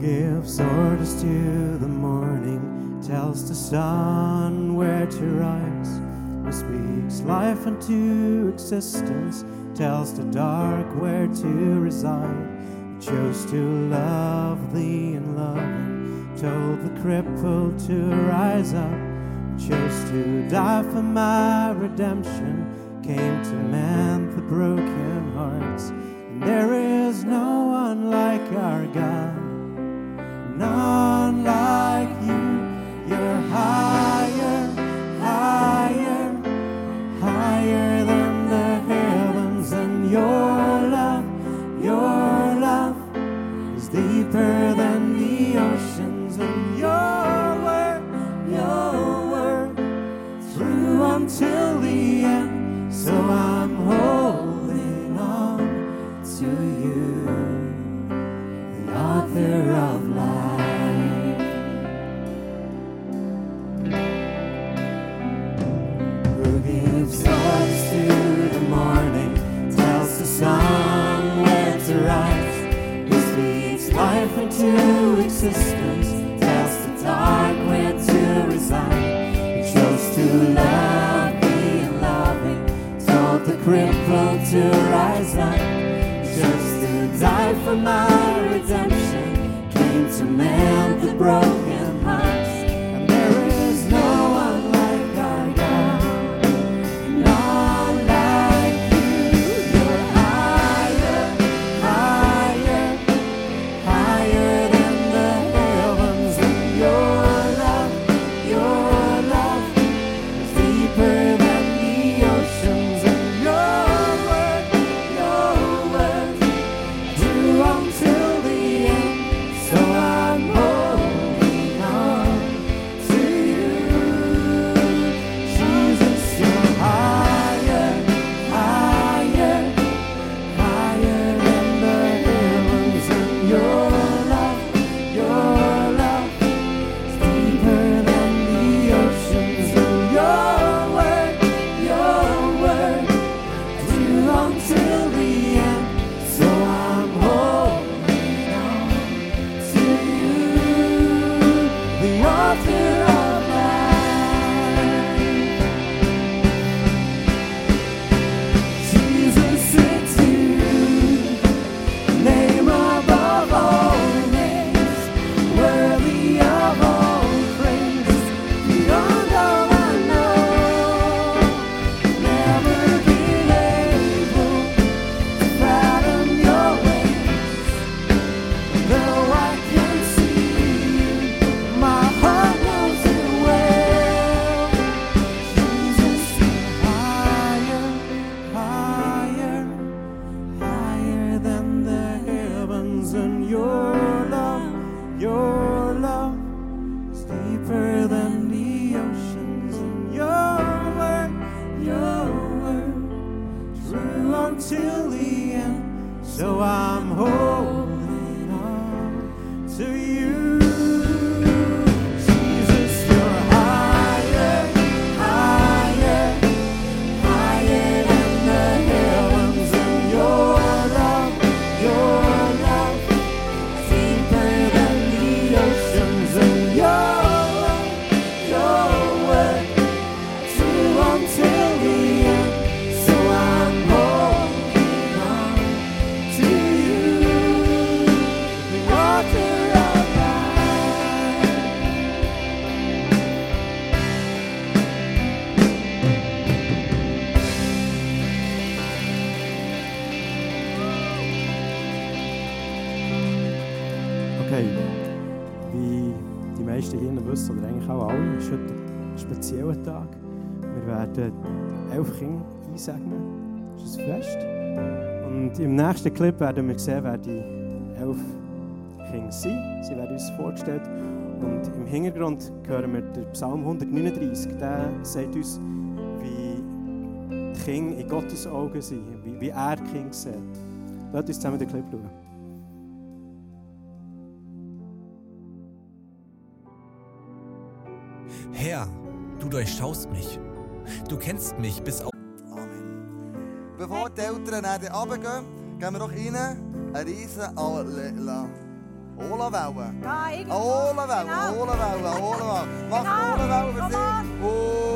gives orders to the morning, tells the sun where to rise, who speaks life into existence, tells the dark where to reside, chose to love thee and told the crippled to rise up, who chose to die for my redemption, came to mend the broken hearts. And there is no one like our God none like you. You're higher, to rise up, just to die for my redemption, came to mend the broken elf Kinder einsegnen. Das ist ein Fest. Und im nächsten Clip werden wir sehen, wer die elf Kinder sind. Sie werden uns vorgestellt. Und im Hintergrund hören wir den Psalm 139. Der sagt uns, wie die Kinder in Gottes Augen sind, wie, wie er die Kinder sieht. Lasst uns zusammen den Clip schauen. Herr, du durchschaust mich. Du kennst mich bis auf. Amen. Bevor die Eltern dann abgehen, gehen wir doch rein. Eine riesen Allela. Olawelle. Ja, Olawelle, Olawelle, Olawelle. Mach Olawelle für dich.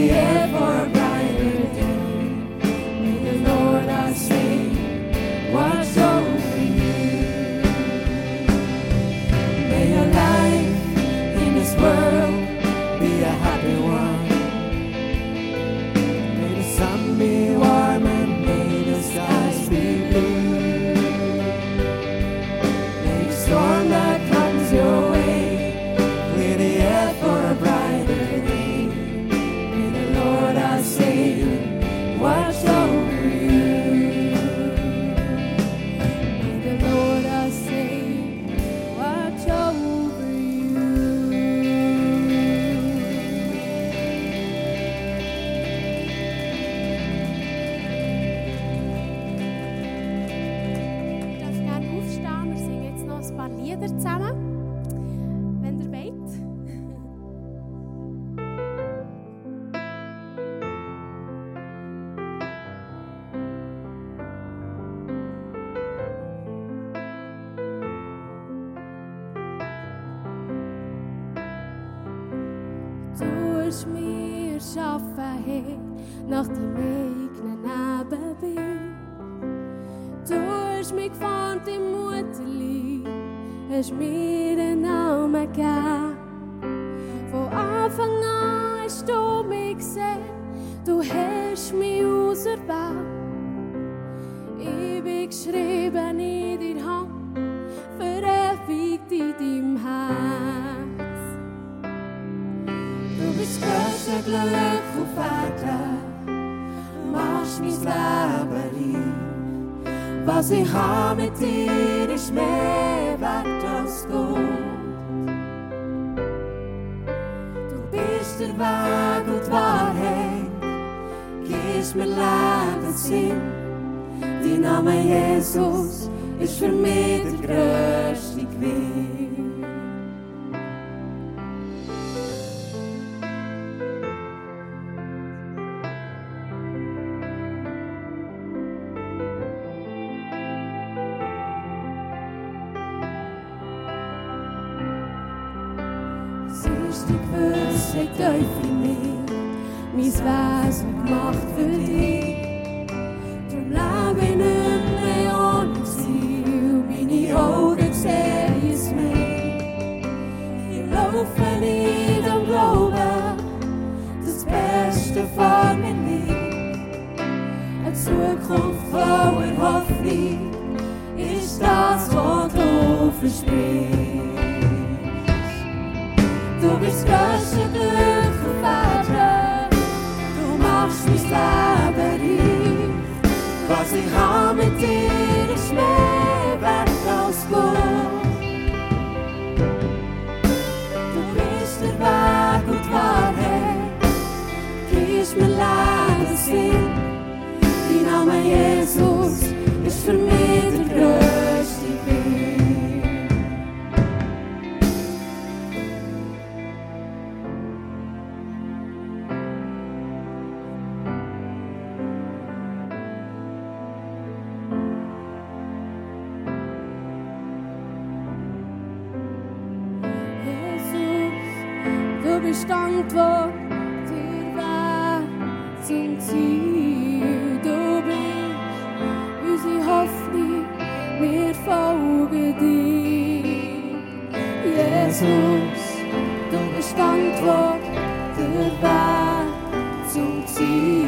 the air for smeden om den Voor aanvang Von Anfang an zet, du mich gesehen, du hast mich auserwählt. Ich bin geschrieben in dein Hand, verewigt in deinem Herz. Du bist größer Glück und Vater, machst mein Leben rein. Was ich habe mit dir ist mehr. wagelt waarheid Kies me laat het zien. Die naam van Jezus is voor mij de. gewusst, wüsste, tief in mir mein Wesen gemacht für dich. sie haben mit dir. Jesus, du bist Antwort, der Weg zum Ziel.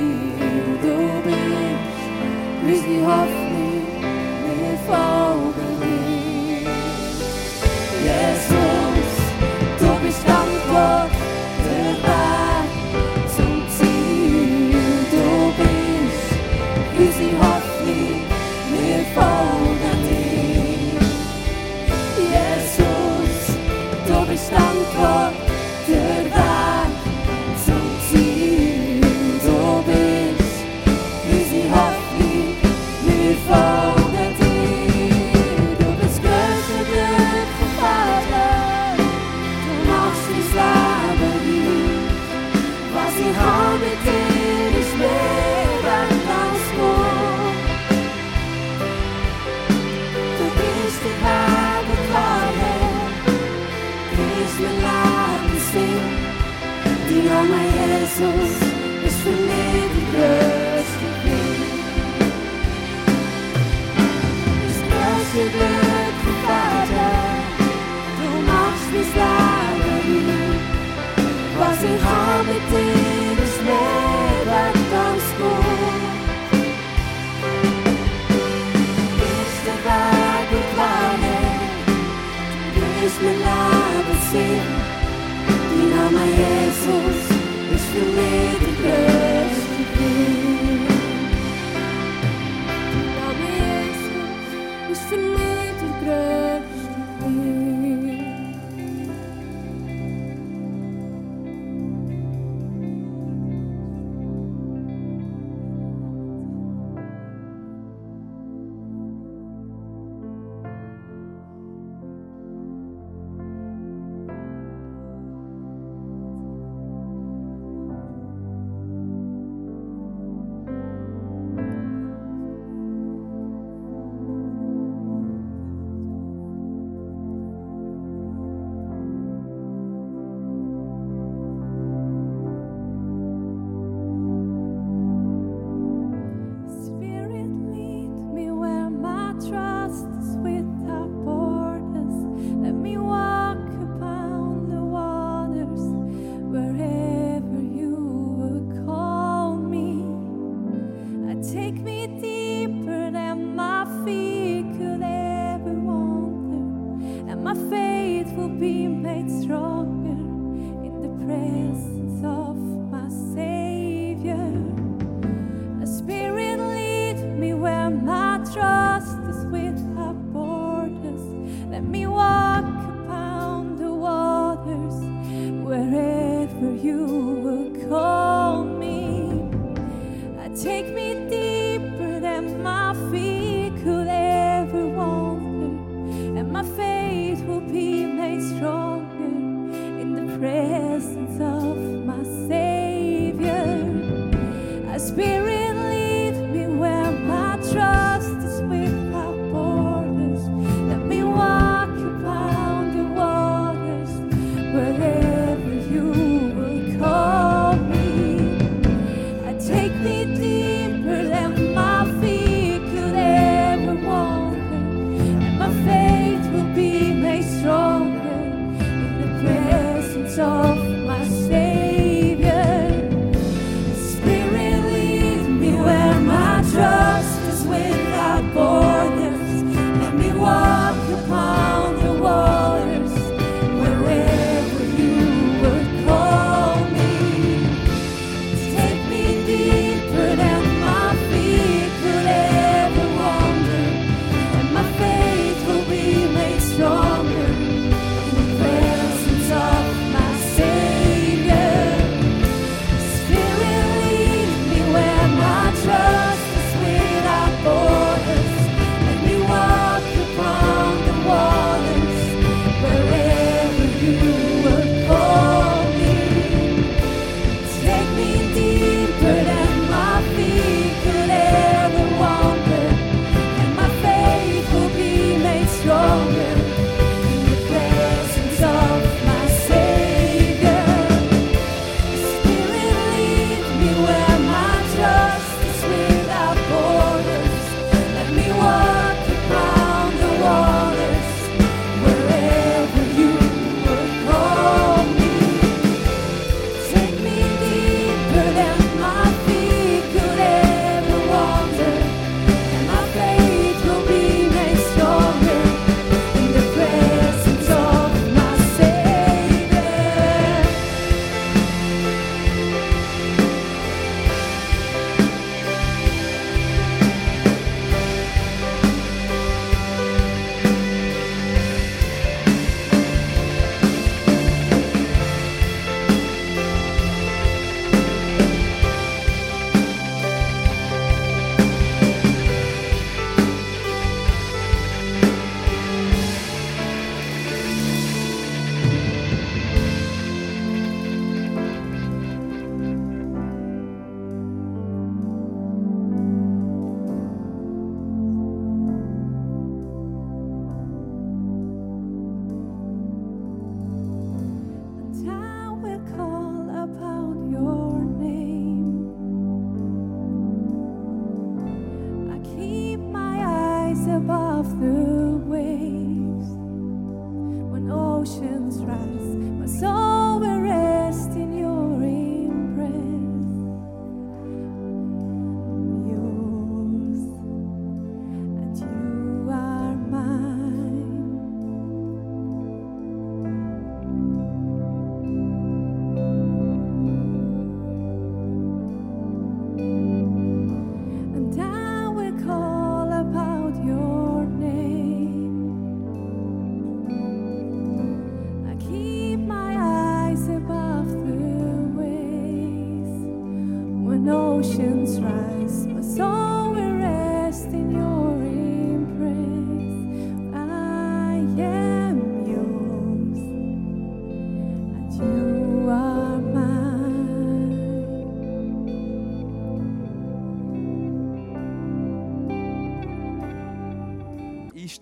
Ist mir leid, Dina, mein Jesus.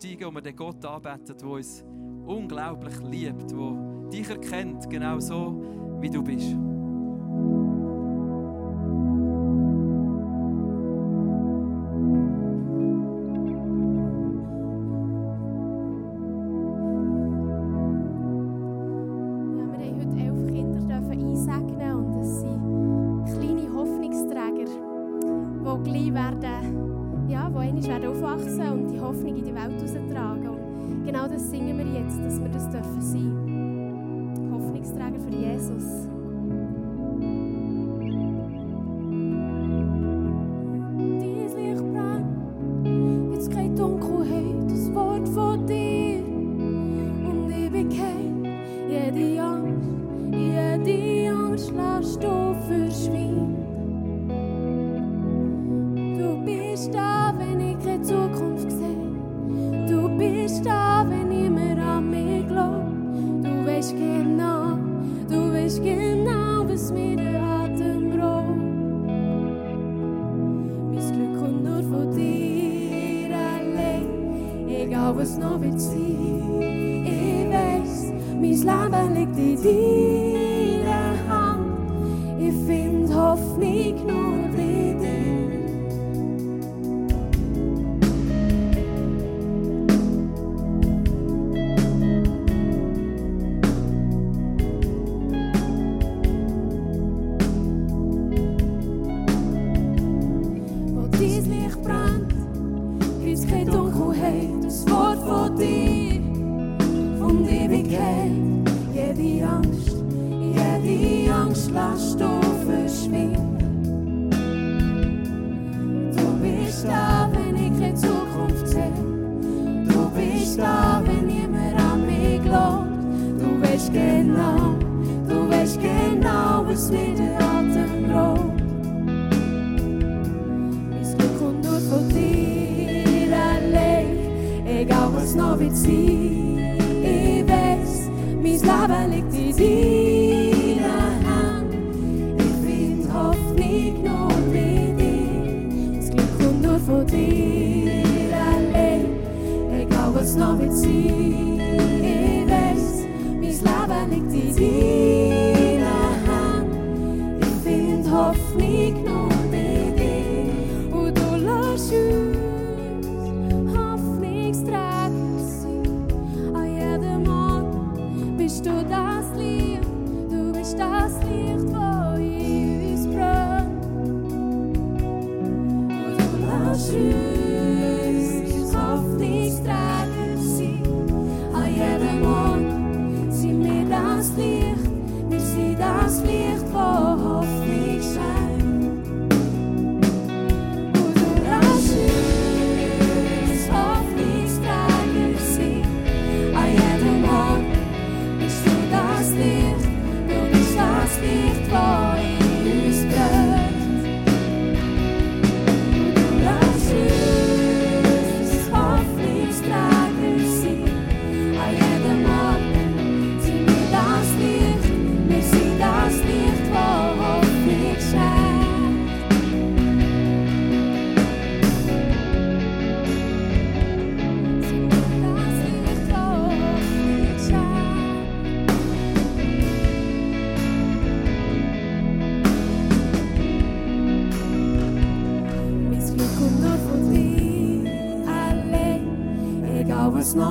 steigen und wir den Gott anbeten, der uns unglaublich liebt, der dich erkennt, genau so, wie du bist. for thee.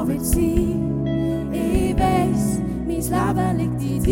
Wird sein. Ich weiß, mein Leben liegt in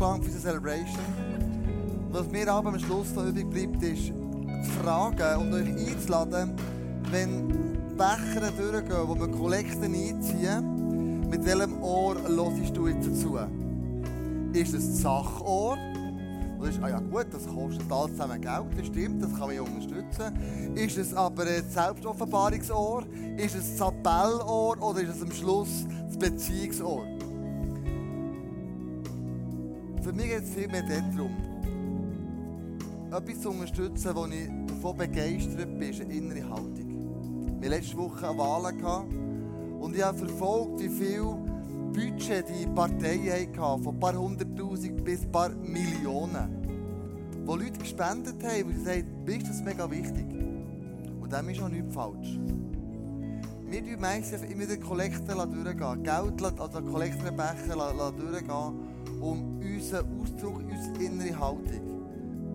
Angelangt für unsere Celebration. Und was mir aber am Schluss noch übrig bleibt, ist zu fragen und euch einzuladen, wenn Becher durchgehen, wo wir Kollekten einziehen, mit welchem Ohr hörst du jetzt dazu? Ist es das Sachohr? Du ist, ah ja gut, das kostet alles zusammen Geld, das stimmt, das kann man ja unterstützen. Ist es aber ein Selbstoffenbarungsohr? Ist es das Appellohr oder ist es am Schluss das Beziehungsohr? Für mich geht es vielmehr darum, etwas zu unterstützen, wo ich davon begeistert bin, ist eine innere Haltung. Wir hatten letzte Woche eine Wahl gehabt und ich habe verfolgt, wie viel Budget die Parteien hatten, von ein paar hunderttausend bis ein paar Millionen. Wo Leute gespendet haben, und gesagt haben, mir ist das mega wichtig. Und dem ist auch nichts falsch. Wir tun meistens immer den Kollektor durchgehen, Geld, also Kollektorbecher durchgehen, um unseren Ausdruck, unsere innere Haltung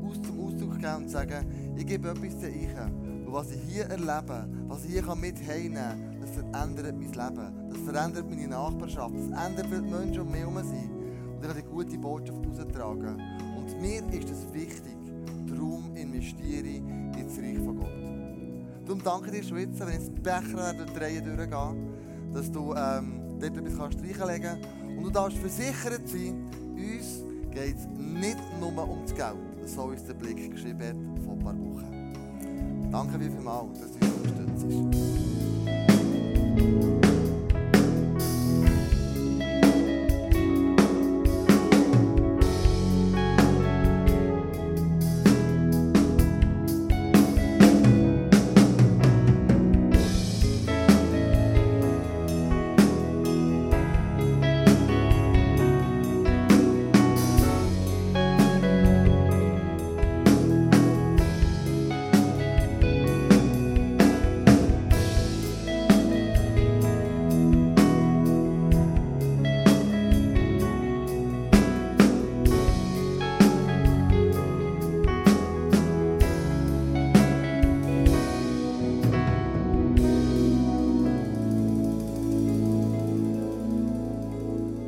aus zum Ausdruck geben und sagen, ich gebe etwas zu euch. Und was ich hier erlebe, was ich hier mit kann, das verändert mein Leben. Das verändert meine Nachbarschaft. Das ändert die Menschen um mich herum sind. Und ich kann die gute Botschaft raustragen. Und mir ist es wichtig, darum investiere ich ins Reich von Gott. Darum danke dir schon jetzt, wenn ich die Becher durch die Reihe durchgehe, dass du ähm, dort etwas kannst reinlegen kannst. Und du darfst versichert sein, uns geht es nicht nur um das Geld. So ist der Blick geschrieben hat vor ein paar Wochen. Danke vielmals, dass du uns unterstützt.